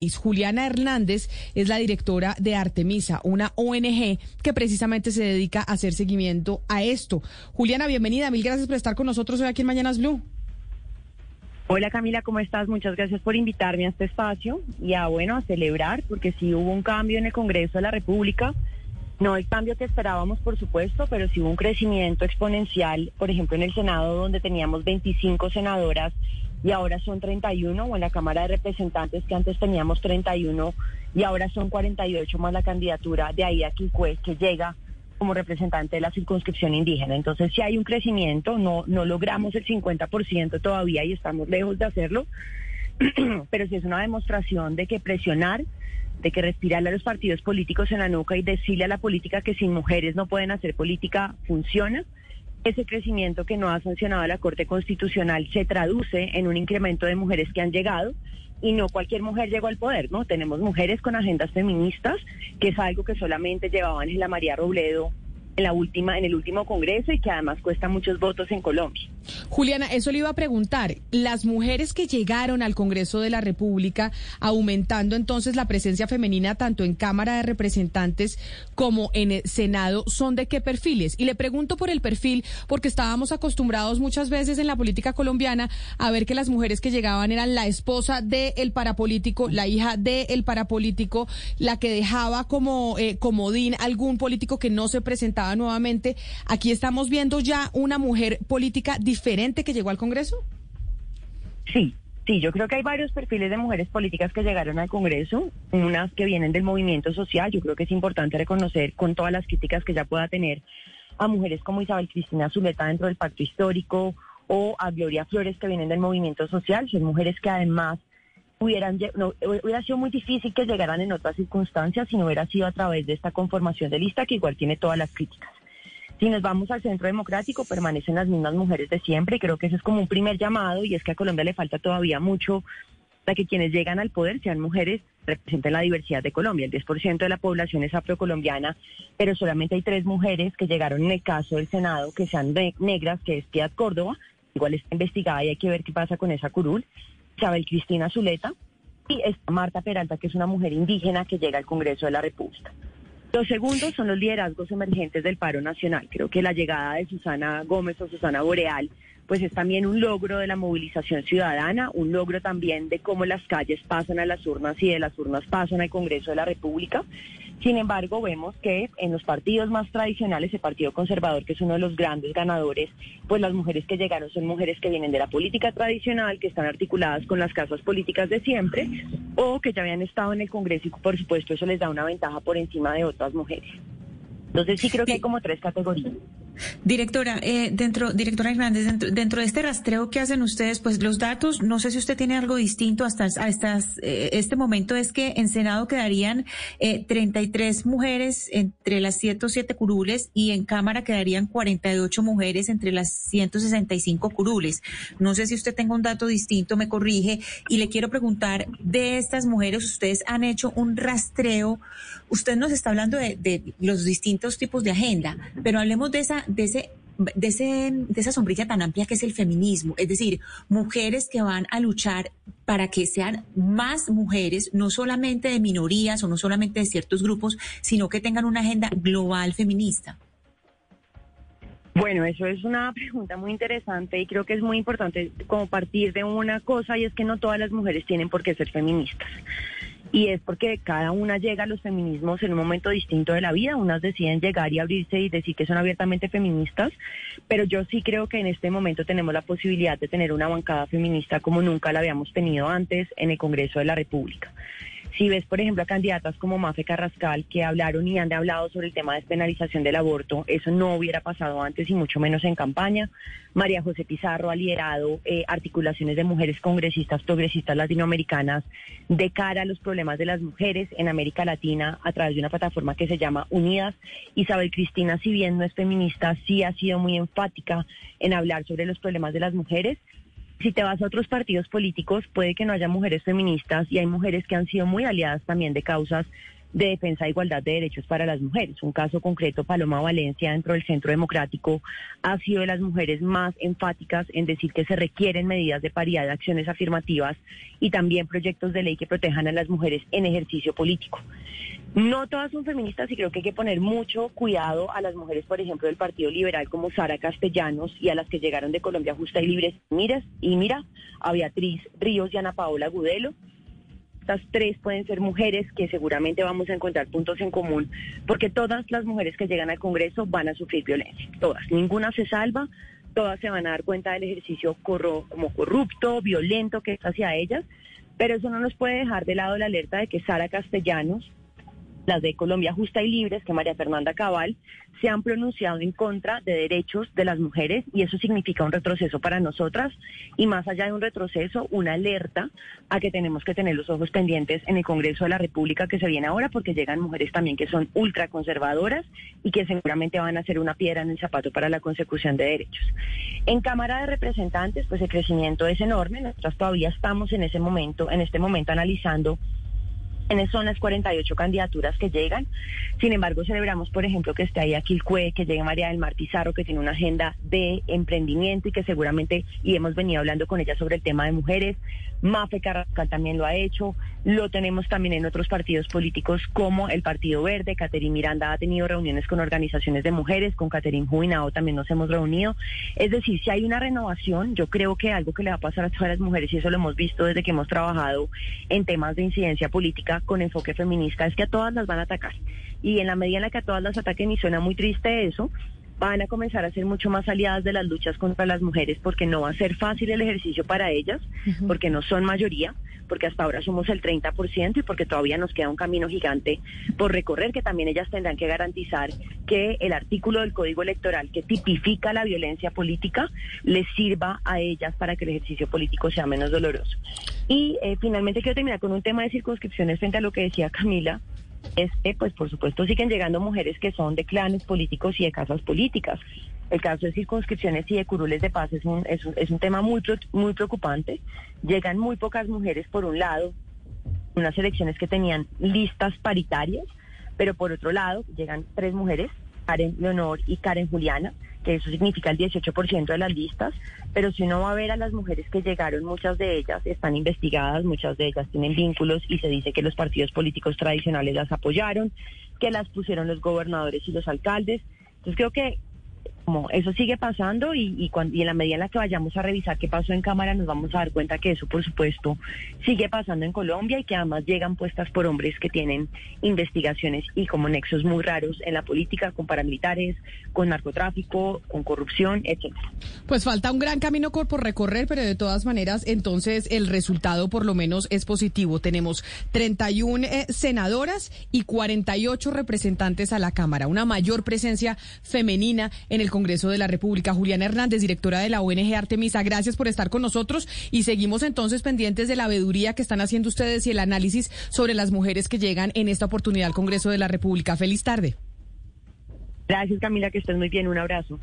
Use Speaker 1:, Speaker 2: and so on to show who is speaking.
Speaker 1: Juliana Hernández es la directora de Artemisa, una ONG que precisamente se dedica a hacer seguimiento a esto. Juliana, bienvenida. Mil gracias por estar con nosotros hoy aquí en Mañanas Blue.
Speaker 2: Hola Camila, ¿cómo estás? Muchas gracias por invitarme a este espacio y a, bueno, a celebrar, porque sí hubo un cambio en el Congreso de la República. No el cambio que esperábamos, por supuesto, pero sí hubo un crecimiento exponencial, por ejemplo, en el Senado, donde teníamos 25 senadoras y ahora son 31, o en la Cámara de Representantes que antes teníamos 31 y ahora son 48 más la candidatura de Aida Quicue que llega como representante de la circunscripción indígena. Entonces, si hay un crecimiento, no, no logramos el 50% todavía y estamos lejos de hacerlo, pero sí es una demostración de que presionar, de que respirarle a los partidos políticos en la nuca y decirle a la política que sin mujeres no pueden hacer política funciona ese crecimiento que no ha sancionado la Corte Constitucional se traduce en un incremento de mujeres que han llegado y no cualquier mujer llegó al poder, ¿no? Tenemos mujeres con agendas feministas, que es algo que solamente llevaba Ángela María Robledo en la última, en el último congreso y que además cuesta muchos votos en Colombia.
Speaker 1: Juliana, eso le iba a preguntar. Las mujeres que llegaron al Congreso de la República, aumentando entonces la presencia femenina tanto en Cámara de Representantes como en el Senado, ¿son de qué perfiles? Y le pregunto por el perfil, porque estábamos acostumbrados muchas veces en la política colombiana a ver que las mujeres que llegaban eran la esposa del parapolítico, la hija del parapolítico, la que dejaba como eh, comodín algún político que no se presentaba nuevamente. Aquí estamos viendo ya una mujer política diferente que llegó al Congreso.
Speaker 2: Sí, Sí, yo creo que hay varios perfiles de mujeres políticas que llegaron al Congreso, unas que vienen del movimiento social. Yo creo que es importante reconocer con todas las críticas que ya pueda tener a mujeres como Isabel Cristina Zuleta dentro del pacto histórico o a Gloria Flores que vienen del movimiento social. Son mujeres que además hubieran, no, hubiera sido muy difícil que llegaran en otras circunstancias si no hubiera sido a través de esta conformación de lista que igual tiene todas las críticas. Si nos vamos al centro democrático, permanecen las mismas mujeres de siempre y creo que ese es como un primer llamado y es que a Colombia le falta todavía mucho para que quienes llegan al poder sean mujeres, representen la diversidad de Colombia. El 10% de la población es afrocolombiana, pero solamente hay tres mujeres que llegaron en el caso del Senado que sean negras, que es Piedad Córdoba, igual está investigada y hay que ver qué pasa con esa curul. Isabel Cristina Zuleta y está Marta Peralta, que es una mujer indígena que llega al Congreso de la República. Los segundos son los liderazgos emergentes del paro nacional. Creo que la llegada de Susana Gómez o Susana Boreal pues es también un logro de la movilización ciudadana, un logro también de cómo las calles pasan a las urnas y de las urnas pasan al Congreso de la República. Sin embargo, vemos que en los partidos más tradicionales, el Partido Conservador, que es uno de los grandes ganadores, pues las mujeres que llegaron son mujeres que vienen de la política tradicional, que están articuladas con las casas políticas de siempre, o que ya habían estado en el Congreso y por supuesto eso les da una ventaja por encima de otras mujeres. Entonces sí creo que hay como tres categorías.
Speaker 1: Directora, eh, dentro, directora Hernández, dentro, de este rastreo que hacen ustedes, pues los datos, no sé si usted tiene algo distinto hasta, estas, eh, este momento, es que en Senado quedarían eh, 33 mujeres entre las 107 curules y en Cámara quedarían 48 mujeres entre las 165 curules. No sé si usted tenga un dato distinto, me corrige, y le quiero preguntar, de estas mujeres, ustedes han hecho un rastreo, usted nos está hablando de los distintos tipos de agenda, pero hablemos de esa de ese de, ese, de esa sombrilla tan amplia que es el feminismo, es decir, mujeres que van a luchar para que sean más mujeres, no solamente de minorías o no solamente de ciertos grupos, sino que tengan una agenda global feminista.
Speaker 2: Bueno, eso es una pregunta muy interesante y creo que es muy importante como partir de una cosa y es que no todas las mujeres tienen por qué ser feministas y es porque cada una llega a los feminismos en un momento distinto de la vida. Unas deciden llegar y abrirse y decir que son abiertamente feministas, pero yo sí creo que en este momento tenemos la posibilidad de tener una bancada feminista como nunca la habíamos tenido antes en el Congreso de la República. Si ves, por ejemplo, a candidatas como Mafe Carrascal que hablaron y han hablado sobre el tema de despenalización del aborto, eso no hubiera pasado antes y mucho menos en campaña. María José Pizarro ha liderado eh, articulaciones de mujeres congresistas, progresistas latinoamericanas de cara a los problemas de las mujeres en América Latina a través de una plataforma que se llama Unidas. Isabel Cristina, si bien no es feminista, sí ha sido muy enfática en hablar sobre los problemas de las mujeres si te vas a otros partidos políticos, puede que no haya mujeres feministas y hay mujeres que han sido muy aliadas también de causas de defensa de igualdad de derechos para las mujeres. Un caso concreto, Paloma Valencia, dentro del Centro Democrático, ha sido de las mujeres más enfáticas en decir que se requieren medidas de paridad de acciones afirmativas y también proyectos de ley que protejan a las mujeres en ejercicio político. No todas son feministas y creo que hay que poner mucho cuidado a las mujeres, por ejemplo, del Partido Liberal como Sara Castellanos y a las que llegaron de Colombia Justa y Libre. Miras y mira a Beatriz Ríos y Ana Paola Gudelo estas tres pueden ser mujeres que seguramente vamos a encontrar puntos en común, porque todas las mujeres que llegan al Congreso van a sufrir violencia, todas, ninguna se salva, todas se van a dar cuenta del ejercicio como corrupto, violento que es hacia ellas, pero eso no nos puede dejar de lado la alerta de que Sara Castellanos, las de Colombia Justa y Libres, que María Fernanda Cabal, se han pronunciado en contra de derechos de las mujeres y eso significa un retroceso para nosotras y más allá de un retroceso, una alerta a que tenemos que tener los ojos pendientes en el Congreso de la República que se viene ahora porque llegan mujeres también que son ultraconservadoras y que seguramente van a ser una piedra en el zapato para la consecución de derechos. En Cámara de Representantes, pues el crecimiento es enorme, nosotras todavía estamos en ese momento, en este momento analizando ¿Quiénes son las 48 candidaturas que llegan? Sin embargo, celebramos, por ejemplo, que esté ahí Aquilcue, que llegue María del Mar Pizarro, que tiene una agenda de emprendimiento y que seguramente, y hemos venido hablando con ella sobre el tema de mujeres. Mafe Carrascal también lo ha hecho. Lo tenemos también en otros partidos políticos como el Partido Verde. Caterín Miranda ha tenido reuniones con organizaciones de mujeres. Con Caterín Juinao también nos hemos reunido. Es decir, si hay una renovación, yo creo que algo que le va a pasar a todas las mujeres, y eso lo hemos visto desde que hemos trabajado en temas de incidencia política, con enfoque feminista es que a todas las van a atacar. Y en la medida en la que a todas las ataquen, y suena muy triste eso, van a comenzar a ser mucho más aliadas de las luchas contra las mujeres porque no va a ser fácil el ejercicio para ellas, porque no son mayoría, porque hasta ahora somos el 30% y porque todavía nos queda un camino gigante por recorrer que también ellas tendrán que garantizar que el artículo del Código Electoral que tipifica la violencia política les sirva a ellas para que el ejercicio político sea menos doloroso. Y eh, finalmente quiero terminar con un tema de circunscripciones frente a lo que decía Camila, es que, pues por supuesto, siguen llegando mujeres que son de clanes políticos y de casas políticas. El caso de circunscripciones y de curules de paz es un, es un, es un tema muy, muy preocupante. Llegan muy pocas mujeres, por un lado, unas elecciones que tenían listas paritarias, pero por otro lado, llegan tres mujeres, Karen Leonor y Karen Juliana, que eso significa el 18% de las listas, pero si uno va a ver a las mujeres que llegaron, muchas de ellas están investigadas, muchas de ellas tienen vínculos y se dice que los partidos políticos tradicionales las apoyaron, que las pusieron los gobernadores y los alcaldes. Entonces creo que eso sigue pasando y, y, cuando, y en la medida en la que vayamos a revisar qué pasó en Cámara nos vamos a dar cuenta que eso, por supuesto, sigue pasando en Colombia y que además llegan puestas por hombres que tienen investigaciones y como nexos muy raros en la política, con paramilitares, con narcotráfico, con corrupción, etcétera.
Speaker 3: Pues falta un gran camino por recorrer, pero de todas maneras, entonces el resultado por lo menos es positivo. Tenemos 31 eh, senadoras y 48 representantes a la Cámara, una mayor presencia femenina en el Congreso de la República. Juliana Hernández, directora de la ONG Artemisa, gracias por estar con nosotros y seguimos entonces pendientes de la veeduría que están haciendo ustedes y el análisis sobre las mujeres que llegan en esta oportunidad al Congreso de la República. Feliz tarde.
Speaker 2: Gracias Camila, que estés muy bien. Un abrazo.